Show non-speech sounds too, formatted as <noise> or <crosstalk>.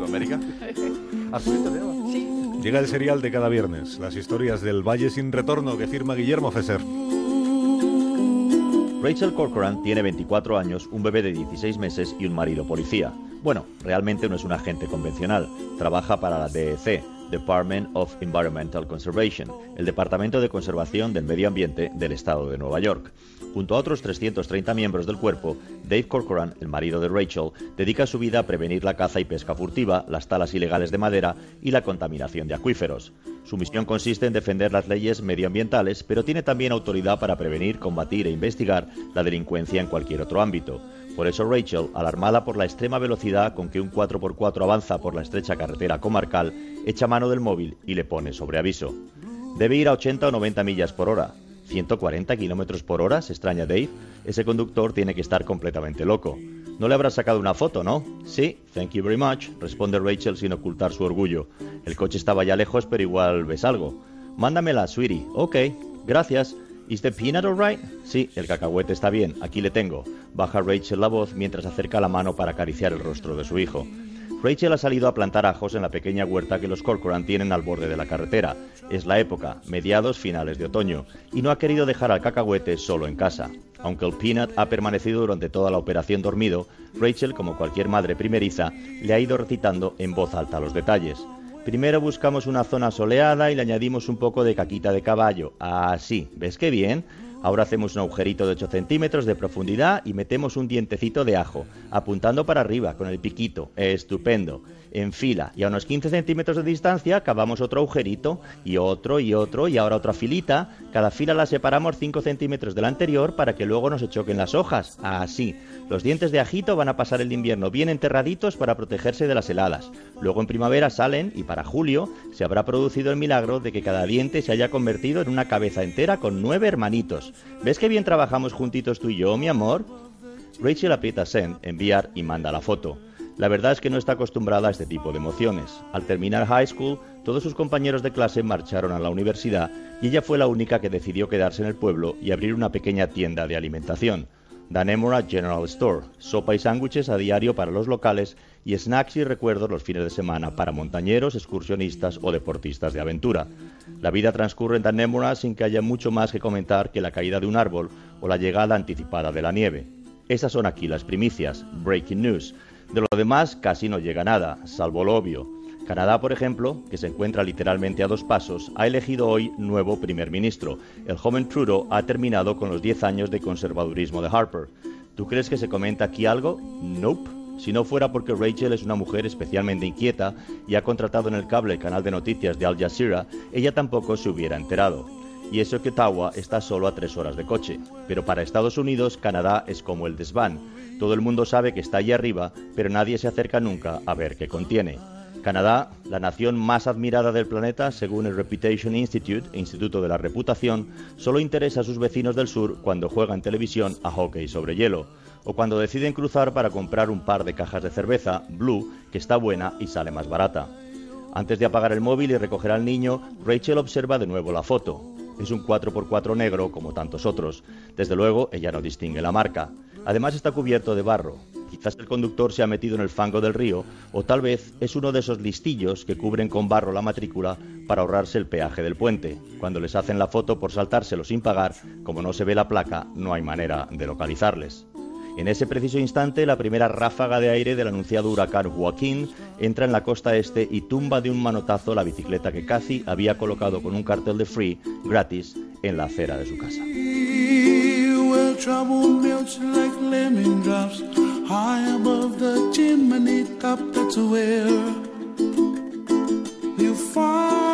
tu América? <laughs> Sí. Llega el serial de cada viernes, las historias del Valle sin retorno que firma Guillermo Fesser. Rachel Corcoran tiene 24 años, un bebé de 16 meses y un marido policía. Bueno, realmente no es un agente convencional, trabaja para la DEC, Department of Environmental Conservation, el Departamento de Conservación del Medio Ambiente del Estado de Nueva York. Junto a otros 330 miembros del cuerpo, Dave Corcoran, el marido de Rachel, dedica su vida a prevenir la caza y pesca furtiva, las talas ilegales de madera y la contaminación de acuíferos. Su misión consiste en defender las leyes medioambientales, pero tiene también autoridad para prevenir, combatir e investigar la delincuencia en cualquier otro ámbito. Por eso Rachel, alarmada por la extrema velocidad con que un 4x4 avanza por la estrecha carretera comarcal, echa mano del móvil y le pone sobre aviso. Debe ir a 80 o 90 millas por hora. 140 kilómetros por hora, se extraña Dave. Ese conductor tiene que estar completamente loco. No le habrás sacado una foto, ¿no? Sí, thank you very much, responde Rachel sin ocultar su orgullo. El coche estaba ya lejos, pero igual ves algo. Mándamela, sweetie. Ok, gracias. ¿Is the peanut alright? Sí, el cacahuete está bien, aquí le tengo. Baja Rachel la voz mientras acerca la mano para acariciar el rostro de su hijo. Rachel ha salido a plantar ajos en la pequeña huerta que los Corcoran tienen al borde de la carretera. Es la época, mediados finales de otoño, y no ha querido dejar al cacahuete solo en casa. Aunque el Peanut ha permanecido durante toda la operación dormido, Rachel, como cualquier madre primeriza, le ha ido recitando en voz alta los detalles. Primero buscamos una zona soleada y le añadimos un poco de caquita de caballo. Así, ¿ves qué bien? Ahora hacemos un agujerito de 8 centímetros de profundidad y metemos un dientecito de ajo, apuntando para arriba con el piquito. Estupendo. En fila y a unos 15 centímetros de distancia cavamos otro agujerito y otro y otro y ahora otra filita. Cada fila la separamos 5 centímetros de la anterior para que luego no se choquen las hojas. Así. Los dientes de ajito van a pasar el invierno bien enterraditos para protegerse de las heladas. Luego en primavera salen y para julio se habrá producido el milagro de que cada diente se haya convertido en una cabeza entera con nueve hermanitos. ¿Ves qué bien trabajamos juntitos tú y yo, mi amor? Rachel aprieta send, enviar y manda la foto. La verdad es que no está acostumbrada a este tipo de emociones. Al terminar high school, todos sus compañeros de clase marcharon a la universidad y ella fue la única que decidió quedarse en el pueblo y abrir una pequeña tienda de alimentación. Danemora General Store, sopa y sándwiches a diario para los locales y snacks y recuerdos los fines de semana para montañeros, excursionistas o deportistas de aventura. La vida transcurre en Danemora sin que haya mucho más que comentar que la caída de un árbol o la llegada anticipada de la nieve. Esas son aquí las primicias, breaking news. De lo demás casi no llega nada, salvo lo obvio. Canadá, por ejemplo, que se encuentra literalmente a dos pasos, ha elegido hoy nuevo primer ministro. El joven Trudeau ha terminado con los 10 años de conservadurismo de Harper. ¿Tú crees que se comenta aquí algo? Nope. Si no fuera porque Rachel es una mujer especialmente inquieta y ha contratado en el cable el canal de noticias de Al Jazeera, ella tampoco se hubiera enterado. Y eso que Ottawa está solo a tres horas de coche. Pero para Estados Unidos, Canadá es como el desván. Todo el mundo sabe que está allí arriba, pero nadie se acerca nunca a ver qué contiene. Canadá, la nación más admirada del planeta según el Reputation Institute, Instituto de la Reputación, solo interesa a sus vecinos del sur cuando juegan televisión a hockey sobre hielo, o cuando deciden cruzar para comprar un par de cajas de cerveza, Blue, que está buena y sale más barata. Antes de apagar el móvil y recoger al niño, Rachel observa de nuevo la foto. Es un 4x4 negro como tantos otros. Desde luego, ella no distingue la marca. Además está cubierto de barro. Quizás el conductor se ha metido en el fango del río o tal vez es uno de esos listillos que cubren con barro la matrícula para ahorrarse el peaje del puente. Cuando les hacen la foto por saltárselo sin pagar, como no se ve la placa, no hay manera de localizarles. En ese preciso instante, la primera ráfaga de aire del anunciado huracán Joaquín entra en la costa este y tumba de un manotazo la bicicleta que Cathy había colocado con un cartel de free gratis en la acera de su casa. High above the chimney top. That's where you find.